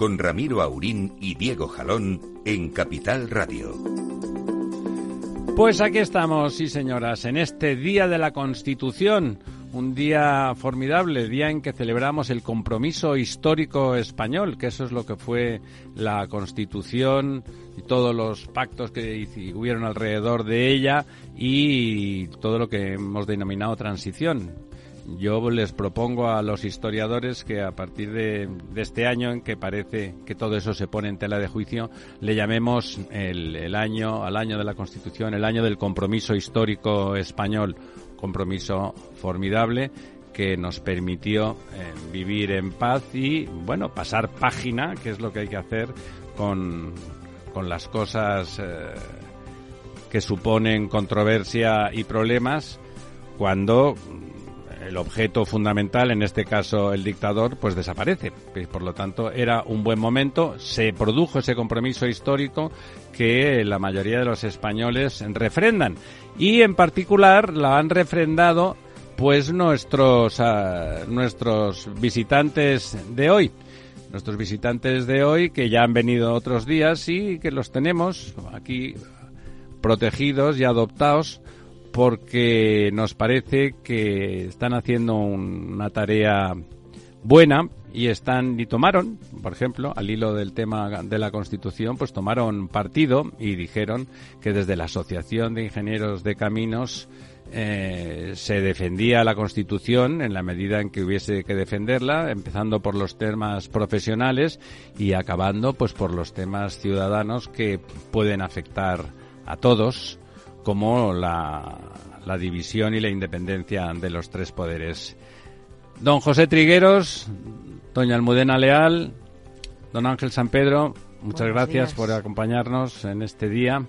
con Ramiro Aurín y Diego Jalón en Capital Radio. Pues aquí estamos, sí señoras, en este Día de la Constitución, un día formidable, día en que celebramos el compromiso histórico español, que eso es lo que fue la Constitución y todos los pactos que hubieron alrededor de ella y todo lo que hemos denominado transición yo les propongo a los historiadores que a partir de, este año en que parece que todo eso se pone en tela de juicio, le llamemos el, año, al año de la Constitución, el año del compromiso histórico español, compromiso formidable que nos permitió eh, vivir en paz y, bueno, pasar página, que es lo que hay que hacer con, las cosas eh, que suponen controversia y problemas cuando el objeto fundamental, en este caso el dictador, pues desaparece. Por lo tanto, era un buen momento, se produjo ese compromiso histórico que la mayoría de los españoles refrendan. Y en particular la han refrendado pues nuestros, ah, nuestros visitantes de hoy. Nuestros visitantes de hoy que ya han venido otros días y que los tenemos aquí protegidos y adoptados porque nos parece que están haciendo una tarea buena y están y tomaron, por ejemplo, al hilo del tema de la Constitución, pues tomaron partido y dijeron que desde la Asociación de Ingenieros de Caminos eh, se defendía la Constitución en la medida en que hubiese que defenderla, empezando por los temas profesionales y acabando pues por los temas ciudadanos que pueden afectar a todos como la, división y la independencia de los tres poderes. Don José Trigueros, doña Almudena Leal, don Ángel San Pedro, muchas gracias por acompañarnos en este día.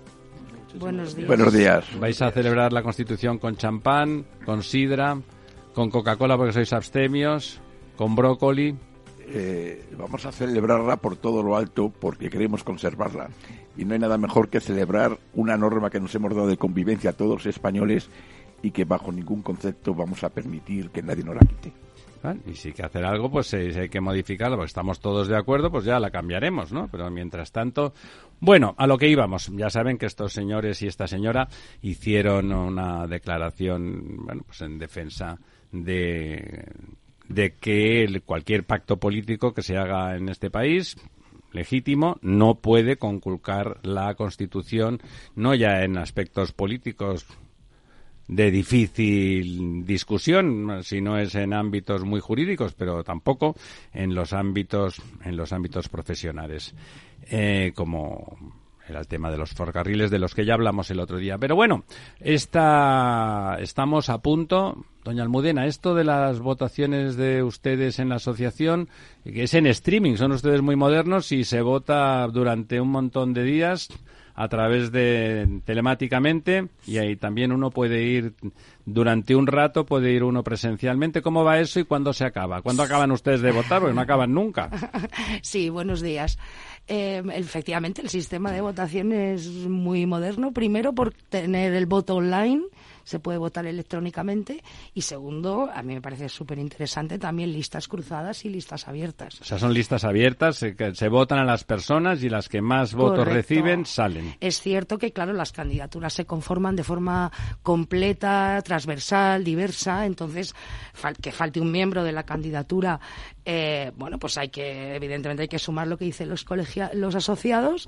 Buenos días. Buenos días. Vais a celebrar la Constitución con champán, con sidra, con Coca-Cola porque sois abstemios, con brócoli. Eh, vamos a celebrarla por todo lo alto porque queremos conservarla y no hay nada mejor que celebrar una norma que nos hemos dado de convivencia a todos los españoles y que bajo ningún concepto vamos a permitir que nadie nos la quite. y si hay que hacer algo, pues si hay que modificarla, porque estamos todos de acuerdo, pues ya la cambiaremos, ¿no? Pero mientras tanto, bueno, a lo que íbamos. Ya saben que estos señores y esta señora hicieron una declaración, bueno, pues en defensa de de que cualquier pacto político que se haga en este país legítimo, no puede conculcar la Constitución, no ya en aspectos políticos de difícil discusión, si no es en ámbitos muy jurídicos, pero tampoco en los ámbitos, en los ámbitos profesionales, eh, como era el tema de los ferrocarriles de los que ya hablamos el otro día. Pero bueno, esta, estamos a punto. Doña Almudena, esto de las votaciones de ustedes en la asociación, que es en streaming, son ustedes muy modernos y se vota durante un montón de días a través de telemáticamente y ahí también uno puede ir durante un rato, puede ir uno presencialmente. ¿Cómo va eso y cuándo se acaba? ¿Cuándo acaban ustedes de votar? Porque no acaban nunca. Sí, buenos días. Eh, efectivamente, el sistema de votación es muy moderno. Primero, por tener el voto online se puede votar electrónicamente y segundo, a mí me parece súper interesante también listas cruzadas y listas abiertas. O sea, son listas abiertas, se, se votan a las personas y las que más votos reciben salen. Es cierto que, claro, las candidaturas se conforman de forma completa, transversal, diversa, entonces que falte un miembro de la candidatura, eh, bueno, pues hay que, evidentemente hay que sumar lo que dicen los, los asociados,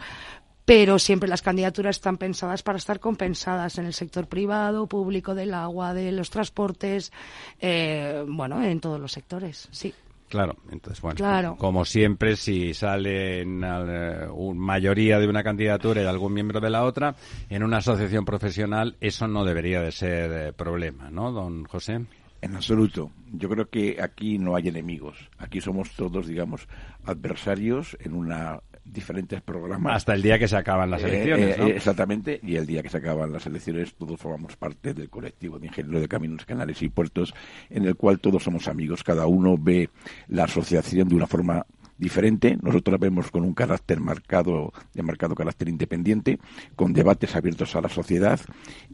pero siempre las candidaturas están pensadas para estar compensadas en el sector privado, público, del agua, de los transportes, eh, bueno, en todos los sectores, sí. Claro, entonces, bueno, como siempre, si sale una mayoría de una candidatura y algún miembro de la otra, en una asociación profesional eso no debería de ser eh, problema, ¿no, don José? En absoluto. Yo creo que aquí no hay enemigos. Aquí somos todos, digamos, adversarios en una diferentes programas. Hasta el día que se acaban las elecciones, ¿no? Exactamente, y el día que se acaban las elecciones todos formamos parte del colectivo de ingenieros de caminos, canales y puertos, en el cual todos somos amigos, cada uno ve la asociación de una forma diferente. Nosotros la vemos con un carácter marcado, de marcado carácter independiente, con debates abiertos a la sociedad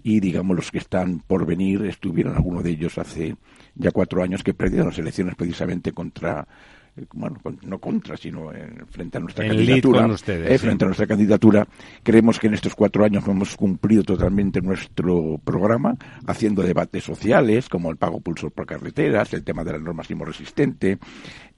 y, digamos, los que están por venir, estuvieron algunos de ellos hace ya cuatro años que perdieron las elecciones precisamente contra eh, bueno, no contra, sino frente a nuestra candidatura. Eh, frente a nuestra candidatura, creemos que en estos cuatro años hemos cumplido totalmente nuestro programa, haciendo debates sociales, como el pago pulso por carreteras, el tema de la norma sismo resistente,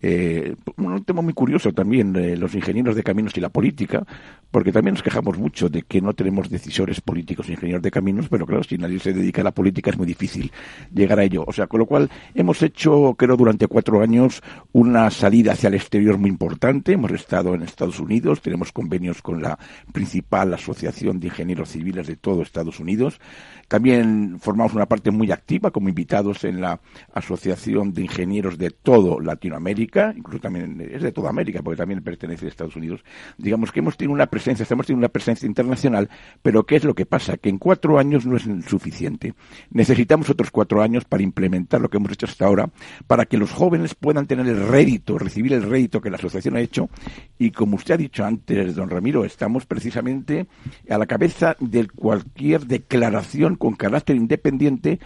eh, un tema muy curioso también, los ingenieros de caminos y la política, porque también nos quejamos mucho de que no tenemos decisores políticos ingenieros de caminos, pero claro, si nadie se dedica a la política es muy difícil llegar a ello. O sea, con lo cual hemos hecho, creo, durante cuatro años una salida hacia el exterior muy importante. Hemos estado en Estados Unidos, tenemos convenios con la principal asociación de ingenieros civiles de todo Estados Unidos. También formamos una parte muy activa como invitados en la Asociación de Ingenieros de todo Latinoamérica, incluso también es de toda América, porque también pertenece a Estados Unidos. Digamos que hemos tenido una presencia, estamos teniendo una presencia internacional, pero ¿qué es lo que pasa? Que en cuatro años no es suficiente. Necesitamos otros cuatro años para implementar lo que hemos hecho hasta ahora, para que los jóvenes puedan tener el rédito, recibir el rédito que la asociación ha hecho. Y como usted ha dicho antes, don Ramiro, estamos precisamente a la cabeza de cualquier declaración con carácter independiente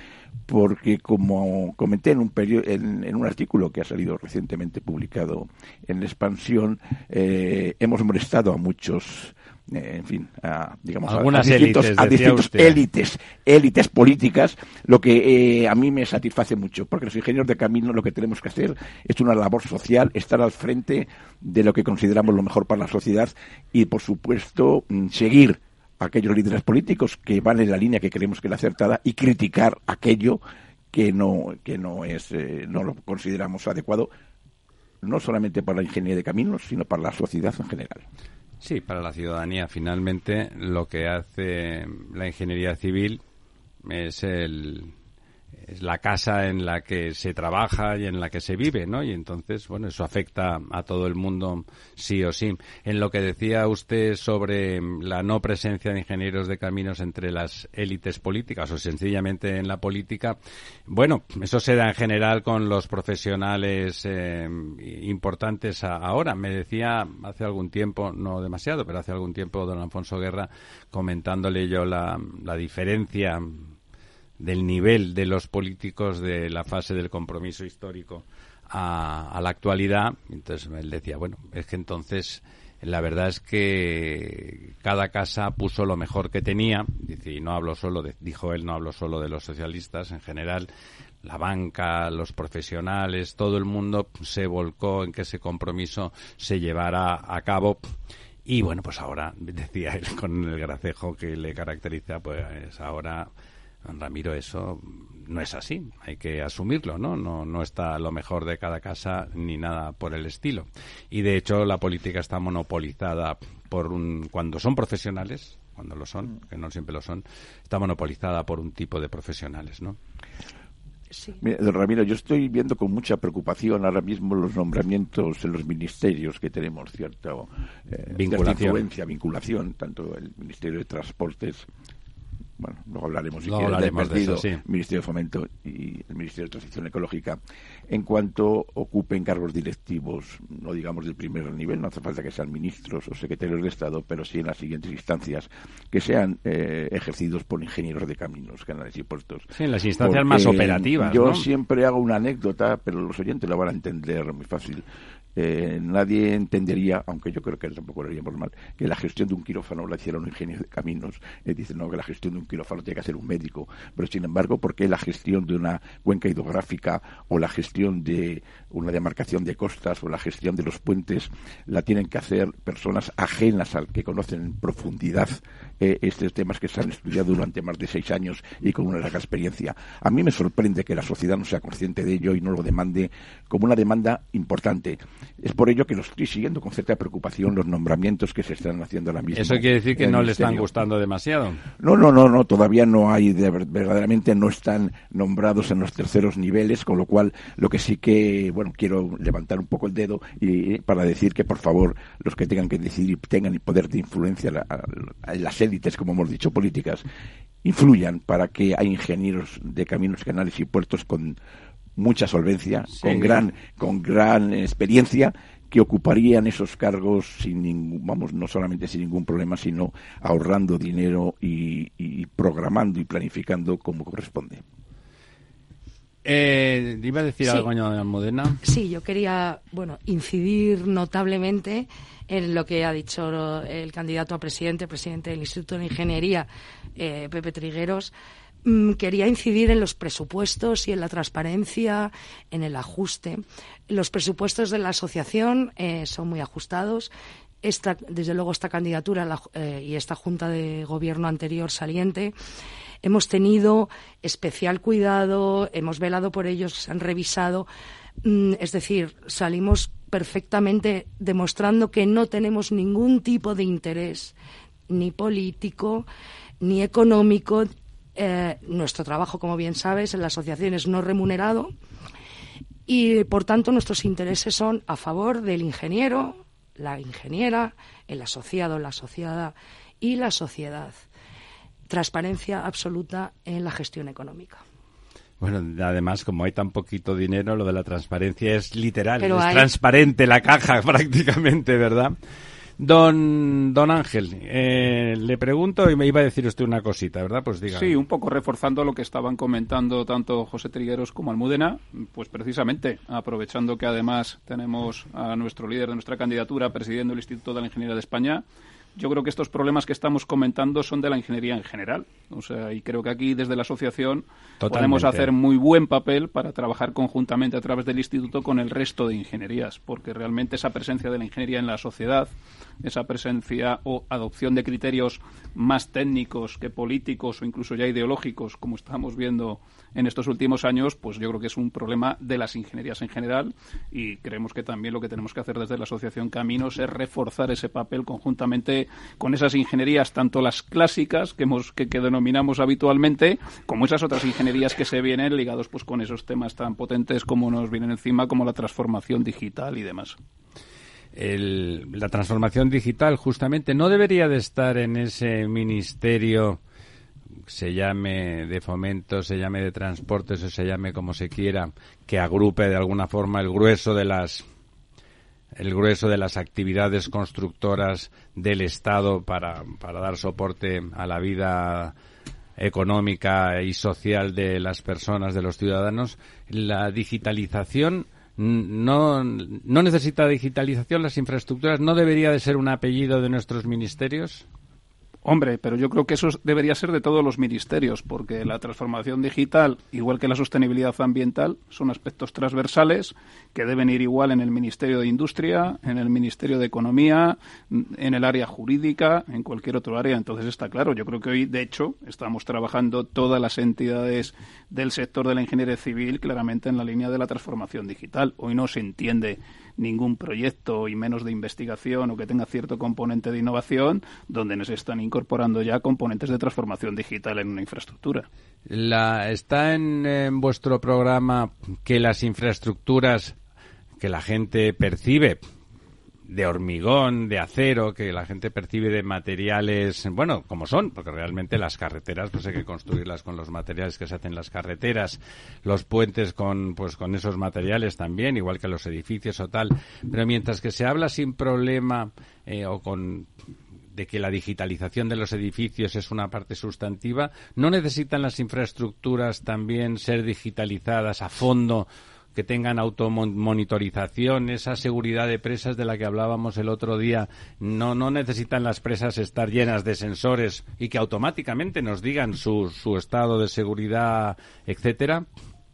porque como comenté en un, en, un artículo que ha salido recientemente publicado en la expansión, eh, hemos molestado a muchos eh, en fin, a, digamos, Algunas a, distintos, élites, élites políticas, lo que eh, a mí me satisface mucho, porque los ingenieros de camino lo que tenemos que hacer es una labor social, estar al frente de lo que consideramos lo mejor para la sociedad y, por supuesto, mm, seguir aquellos líderes políticos que van en la línea que creemos que es la acertada y criticar aquello que no que no es eh, no lo consideramos adecuado no solamente para la ingeniería de caminos sino para la sociedad en general. Sí para la ciudadanía. Finalmente lo que hace la ingeniería civil es el es la casa en la que se trabaja y en la que se vive, ¿no? Y entonces, bueno, eso afecta a todo el mundo sí o sí. En lo que decía usted sobre la no presencia de ingenieros de caminos entre las élites políticas o sencillamente en la política, bueno, eso se da en general con los profesionales eh, importantes ahora. Me decía hace algún tiempo, no demasiado, pero hace algún tiempo don Alfonso Guerra comentándole yo la, la diferencia del nivel de los políticos de la fase del compromiso histórico a, la actualidad. Entonces él decía, bueno, es que entonces la verdad es que cada casa puso lo mejor que tenía. Dice, y no hablo solo, de, dijo él, no hablo solo de los socialistas, en general la banca, los profesionales, todo el mundo se volcó en que ese compromiso se llevara a cabo. Y bueno, pues ahora, decía él con el gracejo que le caracteriza, pues ahora Ramiro, eso no es así, hay que asumirlo, ¿no? ¿no? No está lo mejor de cada casa ni nada por el estilo. Y de hecho la política está monopolizada por un cuando son profesionales, cuando lo son, que no siempre lo son, está monopolizada por un tipo de profesionales, ¿no? Sí. don Ramiro, yo estoy viendo con mucha preocupación ahora mismo los nombramientos en los ministerios que tenemos cierta, eh, vinculación. cierta influencia, vinculación, tanto el Ministerio de Transportes bueno, luego hablaremos si luego hablaremos de eso, sí. Ministerio de Fomento y el Ministerio de Transición Ecológica, en cuanto ocupen cargos directivos, no digamos del primer nivel, no hace falta que sean ministros o secretarios de Estado, pero sí en las siguientes instancias, que sean eh, ejercidos por ingenieros de caminos, canales y puertos. Sí, en las instancias más operativas. Yo siempre hago una anécdota, pero los oyentes la van a entender muy fácil. Eh, nadie entendería, aunque yo creo que tampoco lo haríamos mal, que la gestión de un quirófano la hiciera un ingeniero de caminos. Eh, dicen, no, que la gestión de un quirófano tiene que hacer un médico. Pero, sin embargo, ¿por qué la gestión de una cuenca hidrográfica o la gestión de una demarcación de costas o la gestión de los puentes la tienen que hacer personas ajenas al que conocen en profundidad eh, estos temas que se han estudiado durante más de seis años y con una larga experiencia? A mí me sorprende que la sociedad no sea consciente de ello y no lo demande como una demanda importante. Es por ello que lo estoy siguiendo con cierta preocupación los nombramientos que se están haciendo ahora mismo. ¿Eso quiere decir que no le están gustando demasiado? No, no, no, no, todavía no hay, verdaderamente no están nombrados en los terceros niveles, con lo cual lo que sí que, bueno, quiero levantar un poco el dedo y para decir que por favor los que tengan que decidir tengan el poder de influencia en las élites, como hemos dicho, políticas, influyan para que hay ingenieros de caminos, canales y puertos con mucha solvencia, con gran, con gran experiencia que ocuparían esos cargos sin ningún, vamos, no solamente sin ningún problema, sino ahorrando dinero y, programando y planificando como corresponde. Eh, ¿Iba a decir algo, doña Almudena? Sí, yo quería, bueno, incidir notablemente en lo que ha dicho el candidato a presidente, presidente del Instituto de Ingeniería, eh, Pepe Trigueros, quería incidir en los presupuestos y en la transparencia, en el ajuste. Los presupuestos de la asociación eh, son muy ajustados. Desde luego, esta candidatura eh, y esta junta de gobierno anterior saliente hemos tenido especial cuidado, hemos velado por ellos, se han revisado. Mm, es decir, salimos perfectamente demostrando que no tenemos ningún tipo de interés, ni político, ni económico, eh, nuestro trabajo, como bien sabes, en la asociación es no remunerado y, por tanto, nuestros intereses son a favor del ingeniero, la ingeniera, el asociado, la asociada y la sociedad. Transparencia absoluta en la gestión económica. Bueno, además, como hay tan poquito dinero, lo de la transparencia es literal, es transparente la caja prácticamente, ¿verdad? Don, don Ángel, eh, le pregunto y me iba a decir usted una cosita, ¿verdad? Pues diga. Sí, un poco reforzando lo que estaban comentando tanto José Trigueros como Almudena, pues precisamente aprovechando que además tenemos a nuestro líder de nuestra candidatura presidiendo el Instituto de la Ingeniería de España, yo creo que estos problemas que estamos comentando son de la ingeniería en general. O sea, y creo que aquí desde la asociación podemos hacer muy buen papel para trabajar conjuntamente a través del instituto con el resto de ingenierías, porque realmente esa presencia de la ingeniería en la sociedad, esa presencia o adopción de criterios más técnicos que políticos o incluso ya ideológicos, como estamos viendo en estos últimos años, pues yo creo que es un problema de las ingenierías en general y creemos que también lo que tenemos que hacer desde la Asociación Caminos es reforzar ese papel conjuntamente con esas ingenierías, tanto las clásicas que, hemos, que, denominamos habitualmente, como esas otras ingenierías que se vienen ligados pues con esos temas tan potentes como nos vienen encima, como la transformación digital y demás. La transformación digital justamente no debería de estar en ese ministerio se llame de fomento, se llame de transportes o se llame como se quiera, que agrupe de alguna forma el grueso de las el grueso de las actividades constructoras del Estado para, para dar soporte a la vida económica y social de las personas, de los ciudadanos, la digitalización no, no necesita digitalización, las infraestructuras no debería de ser un apellido de nuestros ministerios. Hombre, pero yo creo que eso debería ser de todos los ministerios, porque la transformación digital, igual que la sostenibilidad ambiental, son aspectos transversales que deben ir igual en el Ministerio de Industria, en el Ministerio de Economía, en el área jurídica, en cualquier otro área. Entonces está claro, yo creo que hoy, de hecho, estamos trabajando todas las entidades del sector de la ingeniería civil claramente en la línea de la transformación digital. Hoy no se entiende ningún proyecto y menos de investigación o que tenga cierto componente de innovación donde nos están incorporando ya componentes de transformación digital en una infraestructura. La, ¿Está en vuestro programa que las infraestructuras que la gente percibe de hormigón, de acero, que la gente percibe de materiales, bueno, como son, porque realmente las carreteras pues hay que construirlas con los materiales que se hacen las carreteras, los puentes con pues con esos materiales también, igual que los edificios o tal, pero mientras que se habla sin problema eh, o con de que la digitalización de los edificios es una parte sustantiva, ¿no necesitan las infraestructuras también ser digitalizadas a fondo que tengan automonitorización, esa seguridad de presas de la que hablábamos el otro día. No, no necesitan las presas estar llenas de sensores y que automáticamente nos digan su, su estado de seguridad, etcétera.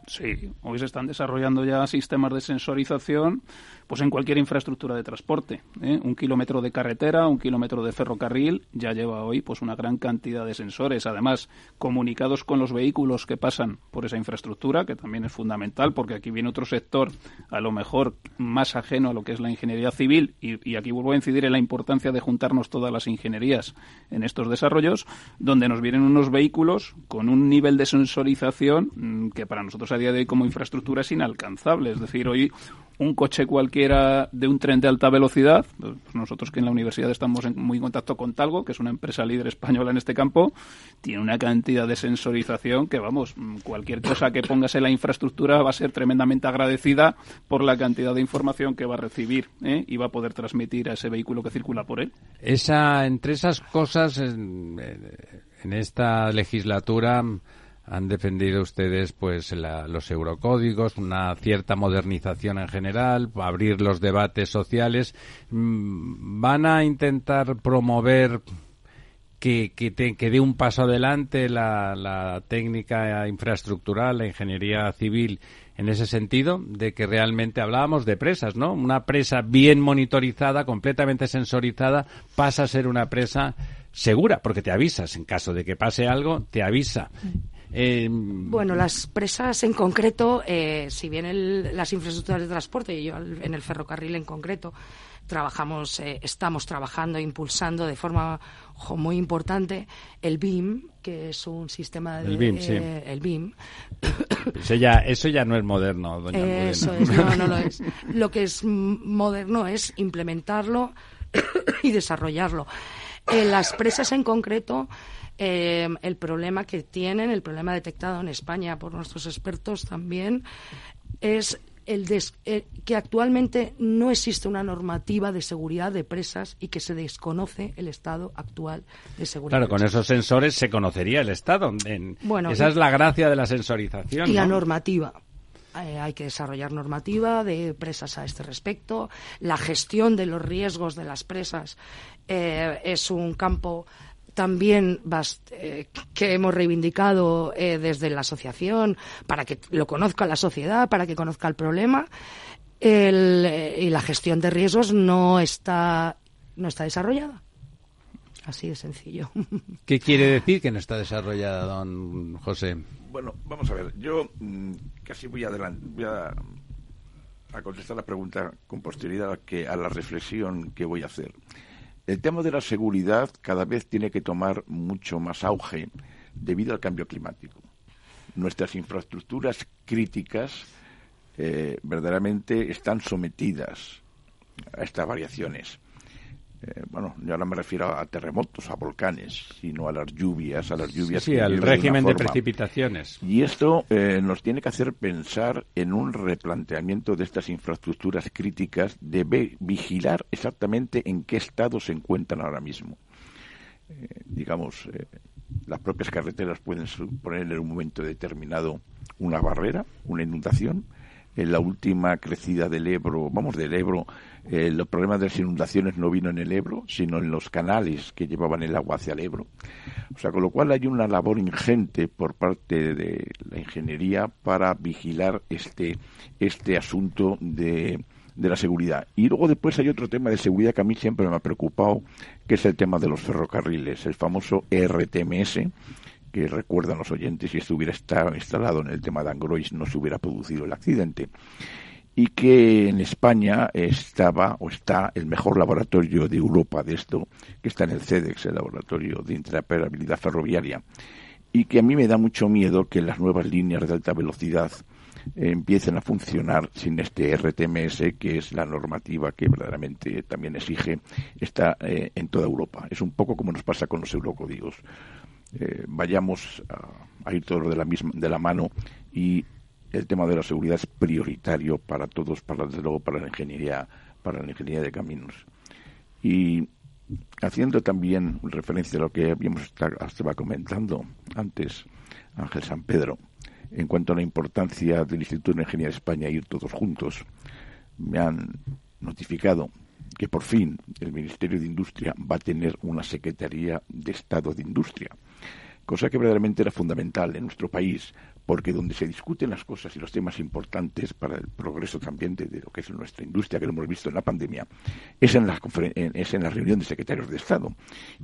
Sí, hoy se están desarrollando ya sistemas de sensorización pues en cualquier infraestructura de transporte. ¿eh? Un kilómetro de carretera, un kilómetro de ferrocarril ya lleva hoy pues una gran cantidad de sensores, además comunicados con los vehículos que pasan por esa infraestructura, que también es fundamental porque aquí viene otro sector a lo mejor más ajeno a lo que es la ingeniería civil y, aquí vuelvo a incidir en la importancia de juntarnos todas las ingenierías en estos desarrollos, donde nos vienen unos vehículos con un nivel de sensorización mm, que para nosotros a día de hoy como infraestructura es inalcanzable. Es decir, hoy un coche cualquiera de un tren de alta velocidad, pues nosotros que en la universidad estamos en muy contacto con Talgo, que es una empresa líder española en este campo, tiene una cantidad de sensorización que, vamos, cualquier cosa que pongas en la infraestructura va a ser tremendamente agradecida por la cantidad de información que va a recibir ¿eh? y va a poder transmitir a ese vehículo que circula por él. Esa, entre esas cosas, en, en esta legislatura han defendido ustedes pues la, los eurocódigos, una cierta modernización en general, abrir los debates sociales. Mm, ¿Van a intentar promover que, que, te, dé un paso adelante la, la técnica infraestructural, la ingeniería civil en ese sentido, de que realmente hablábamos de presas, ¿no? Una presa bien monitorizada, completamente sensorizada, pasa a ser una presa segura, porque te avisas en caso de que pase algo, te avisa. Eh, bueno, las presas en concreto, eh, si bien el, las infraestructuras de transporte, y yo en el ferrocarril en concreto, trabajamos, eh, estamos trabajando, impulsando de forma muy importante el BIM, que es un sistema de... El BIM, sí. eh, el BIM. Eso ya, eso ya no es moderno, doña Eso Almudena. es, no, no lo es. Lo que es moderno es implementarlo y desarrollarlo. En las presas en concreto, eh, el problema que tienen, el problema detectado en España por nuestros expertos también, es el des, eh, que actualmente no existe una normativa de seguridad de presas y que se desconoce el estado actual de seguridad. Claro, con esos sensores se conocería el estado. En- Bueno, esa y- es la gracia de la sensorización. Y la ¿no? normativa. Eh, hay que desarrollar normativa de presas a este respecto. La gestión de los riesgos de las presas eh, es un campo también bast- eh, que hemos reivindicado eh, desde la asociación para que lo conozca la sociedad, para que conozca el problema. El, eh, y la gestión de riesgos no está, no está desarrollada. Así de sencillo. ¿Qué quiere decir que no está desarrollada, don José? Bueno, vamos a ver. Yo mm, casi voy, adelan- voy a, a contestar la pregunta con posterioridad a, que, a la reflexión que voy a hacer. El tema de la seguridad cada vez tiene que tomar mucho más auge debido al cambio climático. Nuestras infraestructuras críticas eh, verdaderamente están sometidas a estas variaciones. Eh, bueno, yo ahora me refiero a terremotos, a volcanes, sino a las lluvias, a las lluvias. Sí, que al régimen de precipitaciones. Y esto eh, nos tiene que hacer pensar en un replanteamiento de estas infraestructuras críticas, de vigilar exactamente en qué estado se encuentran ahora mismo. Eh, digamos, eh, las propias carreteras pueden suponer en un momento determinado una barrera, una inundación. En la última crecida del Ebro, vamos, del Ebro, eh, los problemas de las inundaciones no vino en el Ebro, sino en los canales que llevaban el agua hacia el Ebro. O sea, con lo cual hay una labor ingente por parte de la ingeniería para vigilar este, este asunto de, de la seguridad. Y luego después hay otro tema de seguridad que a mí siempre me ha preocupado, que es el tema de los ferrocarriles, el famoso RTMS, que recuerdan los oyentes, si esto hubiera estado instalado en el tema de Angrois no se hubiera producido el accidente. Y que en España estaba o está el mejor laboratorio de Europa de esto, que está en el CEDEX, el laboratorio de interoperabilidad ferroviaria. Y que a mí me da mucho miedo que las nuevas líneas de alta velocidad eh, empiecen a funcionar sin este RTMS, que es la normativa que verdaderamente también exige, está eh, en toda Europa. Es un poco como nos pasa con los eurocódigos. Eh, vayamos a, ir todos de la misma de la mano y el tema de la seguridad es prioritario para todos, para desde luego para la ingeniería, para la ingeniería de caminos. Y haciendo también referencia a lo que habíamos estaba comentando antes, Ángel San Pedro, en cuanto a la importancia del Instituto de Ingeniería de España ir todos juntos, me han notificado que por fin el Ministerio de Industria va a tener una Secretaría de Estado de Industria, cosa que verdaderamente era fundamental en nuestro país, porque donde se discuten las cosas y los temas importantes para el progreso también de, lo que es nuestra industria, que lo hemos visto en la pandemia, es en, la, es en la reunión de secretarios de Estado.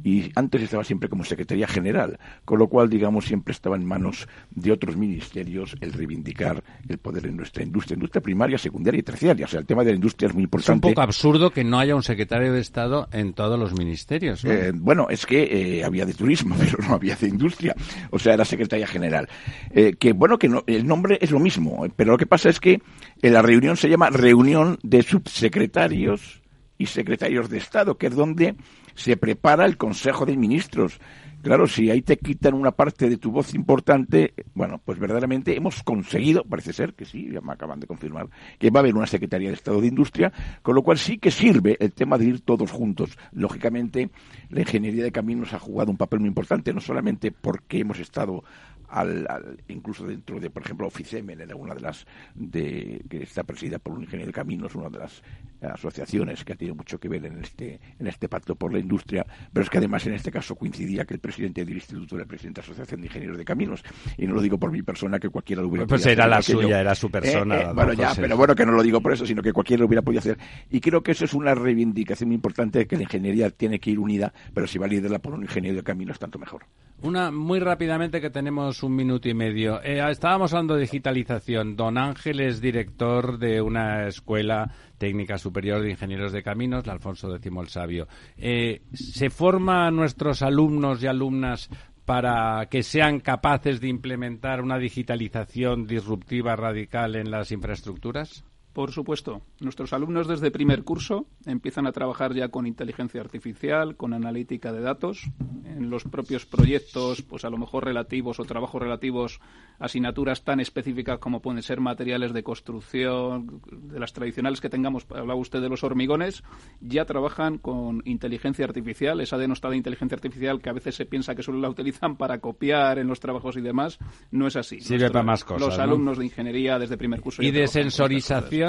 Y antes estaba siempre como Secretaría General, con lo cual, digamos, siempre estaba en manos de otros ministerios el reivindicar el poder en nuestra industria, industria primaria, secundaria y terciaria. O sea, el tema de la industria es muy importante. Es un poco absurdo que no haya un secretario de Estado en todos los ministerios. Eh, bueno, es que eh, había de turismo, pero no había de industria. O sea, era Secretaría General. Eh, que bueno, que el nombre es lo mismo, pero lo que pasa es que en la reunión se llama reunión de subsecretarios y secretarios de Estado, que es donde se prepara el Consejo de Ministros. Claro, si ahí te quitan una parte de tu voz importante, bueno, pues verdaderamente hemos conseguido, parece ser que sí, ya me acaban de confirmar, que va a haber una Secretaría de Estado de Industria, con lo cual sí que sirve el tema de ir todos juntos. Lógicamente, la ingeniería de caminos ha jugado un papel muy importante, no solamente porque hemos estado al, incluso dentro de, por ejemplo, Oficemen, era una de las de, que está presidida por un ingeniero de caminos, una de las asociaciones que ha tenido mucho que ver en este, en este pacto por la industria, pero es que además en este caso coincidía que el presidente del instituto de la Asociación de Ingenieros de Caminos, y no lo digo por mi persona, que cualquiera lo hubiera pues podido era la suya, era su persona. Eh, eh, bueno, ya, pero bueno, que no lo digo por eso, sino que cualquiera lo hubiera podido hacer. Y creo que eso es una reivindicación muy importante de que la ingeniería tiene que ir unida, pero si va a liderarla por un ingeniero de caminos, tanto mejor. Una, muy rápidamente que tenemos un minuto y medio. Eh, estábamos hablando de digitalización. Don Ángel es director de una escuela técnica superior de ingenieros de caminos, Alfonso X el Sabio. Eh, ¿Se forma a nuestros alumnos y alumnas para que sean capaces de implementar una digitalización disruptiva radical en las infraestructuras? Por supuesto, nuestros alumnos desde primer curso empiezan a trabajar ya con inteligencia artificial, con analítica de datos, en los propios proyectos, pues a lo mejor relativos o trabajos relativos a asignaturas tan específicas como pueden ser materiales de construcción, de las tradicionales que tengamos, hablaba usted de los hormigones, ya trabajan con inteligencia artificial, esa denostada inteligencia artificial que a veces se piensa que solo la utilizan para copiar en los trabajos y demás, no es así. Sirve para más cosas. Los alumnos de ingeniería desde primer curso. Y de sensorización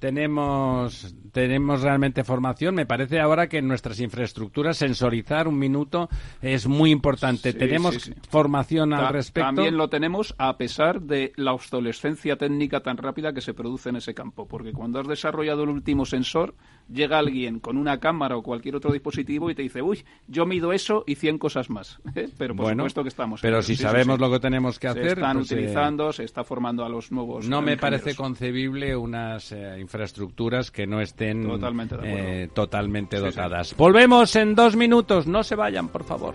tenemos, tenemos realmente formación. Me parece ahora que en nuestras infraestructuras sensorizar un minuto es muy importante. tenemos formación al respecto. También lo tenemos a pesar de la obsolescencia técnica tan rápida que se produce en ese campo. Porque cuando has desarrollado el último sensor, llega alguien con una cámara o cualquier otro dispositivo y te dice, uy, yo mido eso y 100 cosas más. Pero por supuesto que estamos. Pero si sabemos lo que tenemos que hacer. Se están pues, eh, utilizando, se está formando a los nuevos. No me parece concebible unas eh, infraestructuras que no estén totalmente, eh, dotadas. Volvemos en dos minutos. No se vayan, por favor.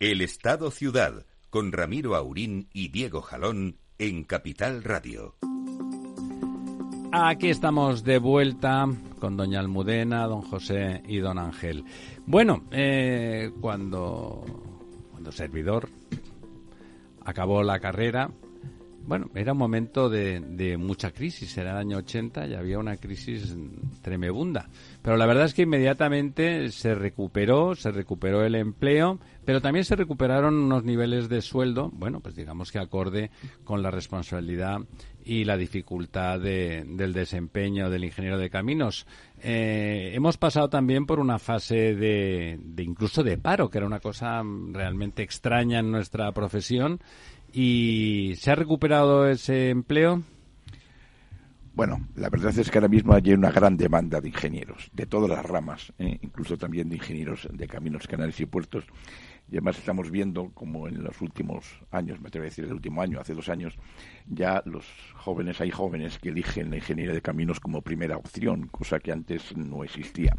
El Estado Ciudad, con Ramiro Aurín y Diego Jalón en Capital Radio. Aquí estamos de vuelta con doña Almudena, don José y don Ángel. Bueno, eh, cuando, cuando servidor acabó la carrera, bueno, era un momento de, de, mucha crisis, era el año 80 y había una crisis tremebunda. Pero la verdad es que inmediatamente se recuperó, se recuperó el empleo, pero también se recuperaron unos niveles de sueldo, bueno, pues digamos que acorde con la responsabilidad y la dificultad de, del desempeño del ingeniero de caminos. Eh, hemos pasado también por una fase de, de incluso de paro, que era una cosa realmente extraña en nuestra profesión. ¿Y se ha recuperado ese empleo? Bueno, la verdad es que ahora mismo hay una gran demanda de ingenieros, de todas las ramas, ¿eh? incluso también de ingenieros de caminos, canales y puertos. Y además estamos viendo como en los últimos años, me atrevo a decir el último año, hace dos años, ya los jóvenes, hay jóvenes que eligen la ingeniería de caminos como primera opción, cosa que antes no existía.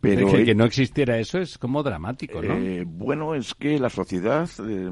Pero que, que, no existiera eso es como dramático, ¿no? Eh, bueno, es que la sociedad eh,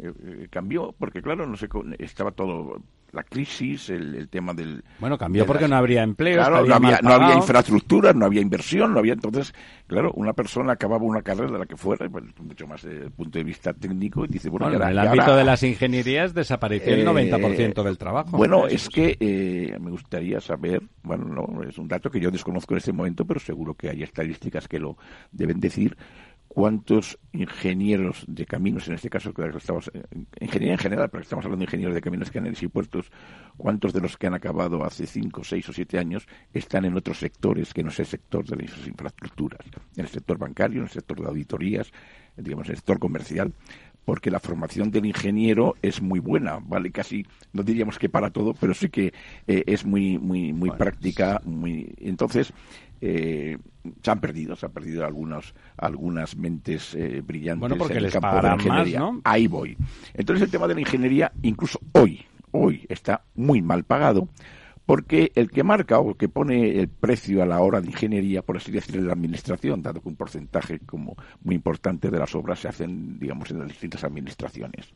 eh, cambió, porque claro, no sé, estaba todo la crisis, el, el tema del... Bueno, cambió porque las, no habría empleo. Claro, no había, no había infraestructura, no había inversión, no había... Entonces, claro, una persona acababa una carrera de la que fuera, pues, mucho más desde el punto de vista técnico, y dice, bueno, en el ámbito ahora, de las ingenierías desapareció el 90% del trabajo. Bueno, es que eh, me gustaría saber, bueno, no, es un dato que yo desconozco en este momento, pero seguro que hay estadísticas que lo deben decir, cuántos ingenieros de caminos, en este caso que estamos, ingeniería en general, pero estamos hablando de ingenieros de caminos, canales y puertos, cuántos de los que han acabado hace cinco, seis o siete años están en otros sectores que no es el sector de las infraestructuras, en el sector bancario, en el sector de auditorías, digamos, en el sector comercial, porque la formación del ingeniero es muy buena, vale, casi no diríamos que para todo, pero sí que eh, es muy muy muy bueno, práctica, muy entonces eh, se han perdido, se han perdido algunos, algunas mentes eh, brillantes bueno, porque en el les campo de la ingeniería. Más, ¿no? Ahí voy. Entonces el tema de la ingeniería, incluso hoy, hoy está muy mal pagado, porque el que marca o el que pone el precio a la hora de ingeniería, por así decirlo, es la administración, dado que un porcentaje como muy importante de las obras se hacen, digamos, en las distintas administraciones.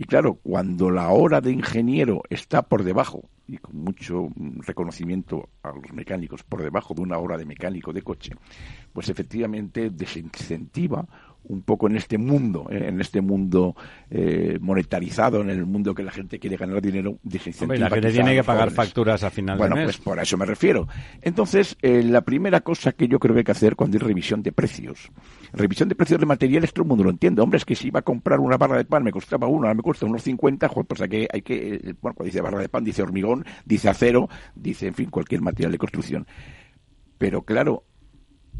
Y claro, cuando la hora de ingeniero está por debajo, y con mucho reconocimiento a los mecánicos, por debajo de una hora de mecánico de coche, pues efectivamente desincentiva un poco en este mundo, eh, en este mundo eh, monetarizado, en el mundo que la gente quiere ganar dinero, desincentiva. Hombre, la gente tiene que pagar jóvenes. facturas a final bueno, de mes. pues por eso me refiero. Entonces, eh, la primera cosa que yo creo que hay que hacer cuando hay revisión de precios, revisión de precios de materiales, todo el mundo lo entiende. Hombre, es que si iba a comprar una barra de pan me costaba uno, ahora me cuesta unos 50, pues hay que, hay que, bueno, cuando dice barra de pan, dice hormigón, dice acero, dice, en fin, cualquier material de construcción. Pero claro,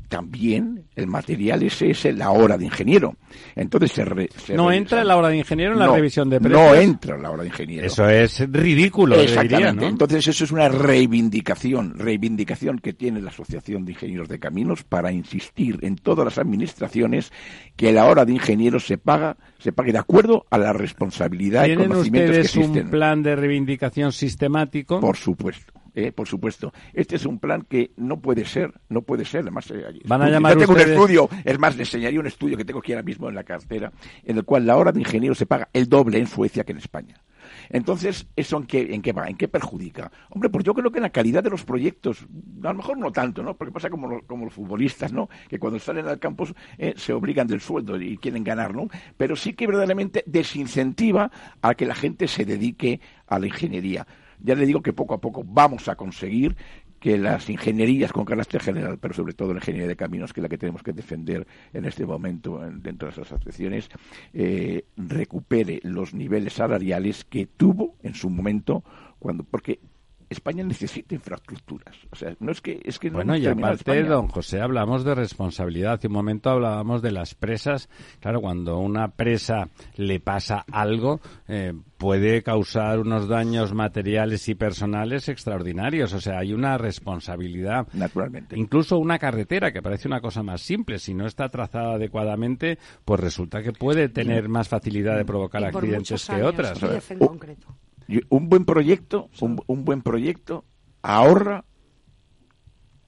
también el material ese es la hora de ingeniero. Entonces se, re, se no revisa. entra la hora de ingeniero en no, la revisión de precios. No entra la hora de ingeniero. Eso es ridículo. Exactamente. Diría, ¿no? Entonces eso es una reivindicación, reivindicación que tiene la Asociación de Ingenieros de Caminos para insistir en todas las administraciones que la hora de ingeniero se paga, se pague de acuerdo a la responsabilidad y ¿Tienen conocimientos ustedes que existen. un plan de reivindicación sistemático? Por supuesto. Eh, por supuesto. Este es un plan que no puede ser, no puede ser. Además, eh, Van a llamar yo tengo ustedes... un estudio, es más, le enseñaría un estudio que tengo aquí ahora mismo en la cartera, en el cual la hora de ingeniero se paga el doble en Suecia que en España. Entonces, ¿eso en qué, en qué va? ¿En qué perjudica? Hombre, pues yo creo que en la calidad de los proyectos, a lo mejor no tanto, ¿no? Porque pasa como, como los futbolistas, ¿no? Que cuando salen al campo eh, se obligan del sueldo y quieren ganar, ¿no? Pero sí que verdaderamente desincentiva a que la gente se dedique a la ingeniería ya le digo que poco a poco vamos a conseguir que las ingenierías con carácter general, pero sobre todo la ingeniería de caminos, que es la que tenemos que defender en este momento en, dentro de esas asociaciones, eh, recupere los niveles salariales que tuvo en su momento, cuando porque España necesita infraestructuras. O sea, no es que es que bueno, y aparte, don José, hablamos de responsabilidad. Hace un momento hablábamos de las presas. Claro, cuando una presa le pasa algo, eh, puede causar unos daños materiales y personales extraordinarios. O sea, hay una responsabilidad. Naturalmente. Incluso una carretera, que parece una cosa más simple, si no está trazada adecuadamente, pues resulta que puede tener más facilidad de provocar accidentes que otras. Un buen proyecto, un buen proyecto ahorra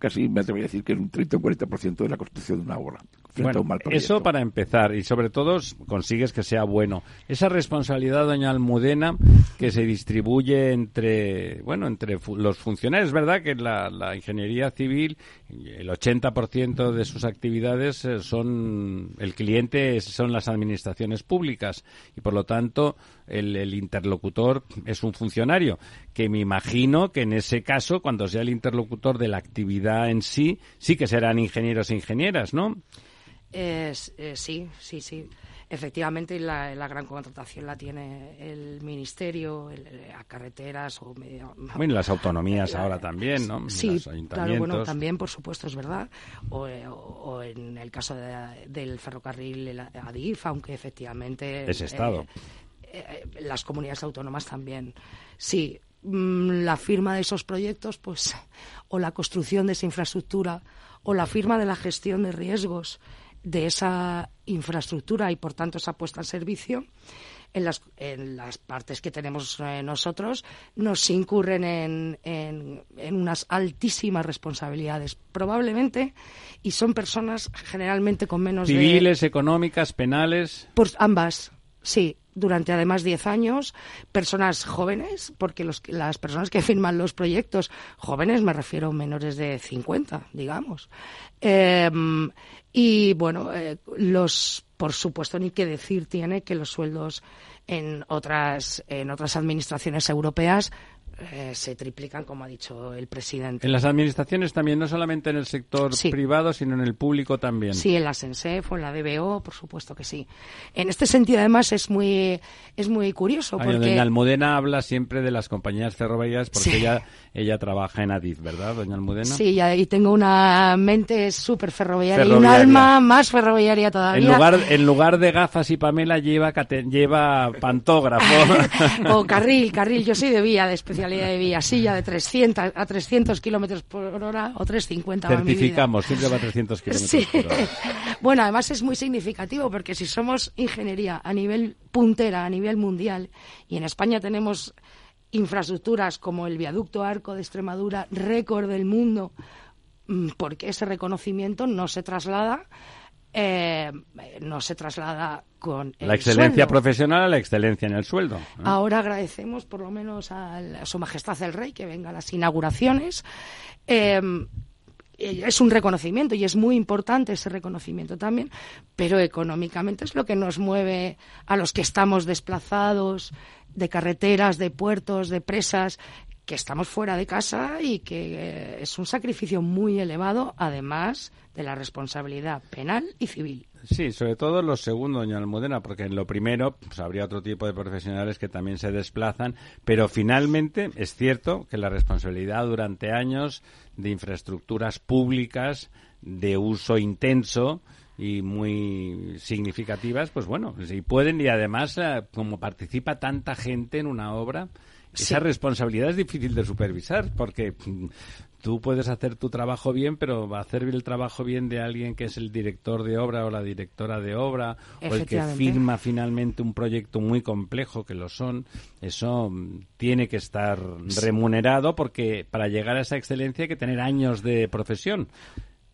casi me atrevería a decir que es un 30 o 40% de la construcción de una obra. Bueno, eso para empezar y sobre todo consigues que sea bueno. Esa responsabilidad, doña Almudena, que se distribuye entre, bueno, entre los funcionarios. Es verdad que la, la ingeniería civil, el 80% de sus actividades eh, son, el cliente son las administraciones públicas y por lo tanto el, el interlocutor es un funcionario que me imagino que en ese caso, cuando sea el interlocutor de la actividad en sí, sí que serán ingenieros e ingenieras, ¿no? Eh, sí, sí, sí. Efectivamente, la, la, gran contratación la tiene el Ministerio, a carreteras o Bueno, las autonomías ahora también, ¿no? Sí, claro, bueno, también, por supuesto, es verdad. O, en el caso del ferrocarril, el ADIF, aunque efectivamente... Es Estado. Eh, eh, las comunidades autónomas también. Sí, mm, la firma de esos proyectos, pues, o la construcción de esa infraestructura, o la firma de la gestión de riesgos de esa infraestructura y por tanto esa puesta en servicio en las, en las partes que tenemos eh, nosotros nos incurren en, en, en, unas altísimas responsabilidades probablemente y son personas generalmente con menos civiles económicas penales. Pues ambas sí durante además 10 años, personas jóvenes, porque los, las personas que firman los proyectos, jóvenes me refiero a menores de 50, digamos, eh, y bueno, eh, los, por supuesto, ni que decir tiene que los sueldos en otras, en otras administraciones europeas eh, se triplican, como ha dicho el presidente. En las administraciones también, no solamente en el sector privado, sino en el público también. Sí, en la SENSEF o en la DBO, por supuesto que sí. En este sentido, además, es muy, es muy curioso. porque... Doña Almudena habla siempre de las compañías ferroviarias porque ella, ella trabaja en Adif, ¿verdad, doña Almudena? Sí, y tengo una mente súper ferroviaria, y un alma más ferroviaria todavía. En lugar, en lugar de gafas y Pamela lleva, lleva pantógrafo. o carril, carril. Yo soy de vía de especial de vía silla de 300 a 300 kilómetros por hora o 350. Certificamos, siempre va a 300 kilómetros por hora. bueno, además es muy significativo porque si somos ingeniería a nivel puntera, a nivel mundial, y en España tenemos infraestructuras como el viaducto Arco de Extremadura, récord del mundo, mm, porque ese reconocimiento no se traslada eh, no se traslada con la excelencia profesional a la excelencia en el sueldo. ¿eh? Ahora agradecemos por lo menos a, Su Majestad el Rey que venga a las inauguraciones. Eh, es un reconocimiento y es muy importante ese reconocimiento también, pero económicamente es lo que nos mueve a los que estamos desplazados de carreteras, de puertos, de presas, que estamos fuera de casa y que es un sacrificio muy elevado, además de la responsabilidad penal y civil. Sí, sobre todo lo segundo, doña Almudena, porque en lo primero pues, habría otro tipo de profesionales que también se desplazan, pero finalmente es cierto que la responsabilidad durante años de infraestructuras públicas de uso intenso y muy significativas, pues bueno, si pueden y además eh, como participa tanta gente en una obra, esa responsabilidad es difícil de supervisar porque mm, tú puedes hacer tu trabajo bien, pero hacer el trabajo bien de alguien que es el director de obra o la directora de obra o el que firma finalmente un proyecto muy complejo, que lo son, eso mm, tiene que estar remunerado porque para llegar a esa excelencia hay que tener años de profesión.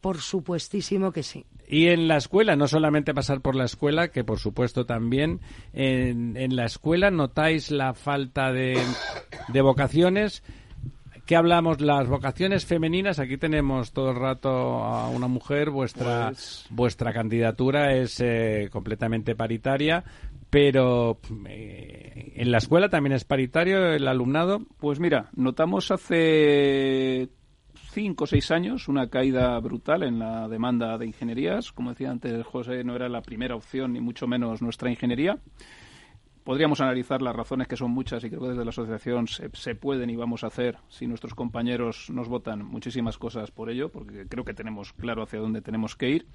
Por supuestísimo que sí. Y en la escuela, no solamente pasar por la escuela, que por supuesto también, en, en la escuela notáis la falta de, de vocaciones. ¿Qué hablamos? Las vocaciones femeninas. Aquí tenemos todo el rato a una mujer. Vuestra, pues vuestra candidatura es eh, completamente paritaria. Pero eh, en la escuela también es paritario el alumnado. Pues mira, notamos hace cinco o seis años una caída brutal en la demanda de ingenierías. Como decía antes José, no era la primera opción ni mucho menos nuestra ingeniería. Podríamos analizar las razones que son muchas y creo que desde la asociación se, se, pueden y vamos a hacer, si nuestros compañeros nos votan, muchísimas cosas por ello, porque creo que tenemos claro hacia dónde tenemos que ir.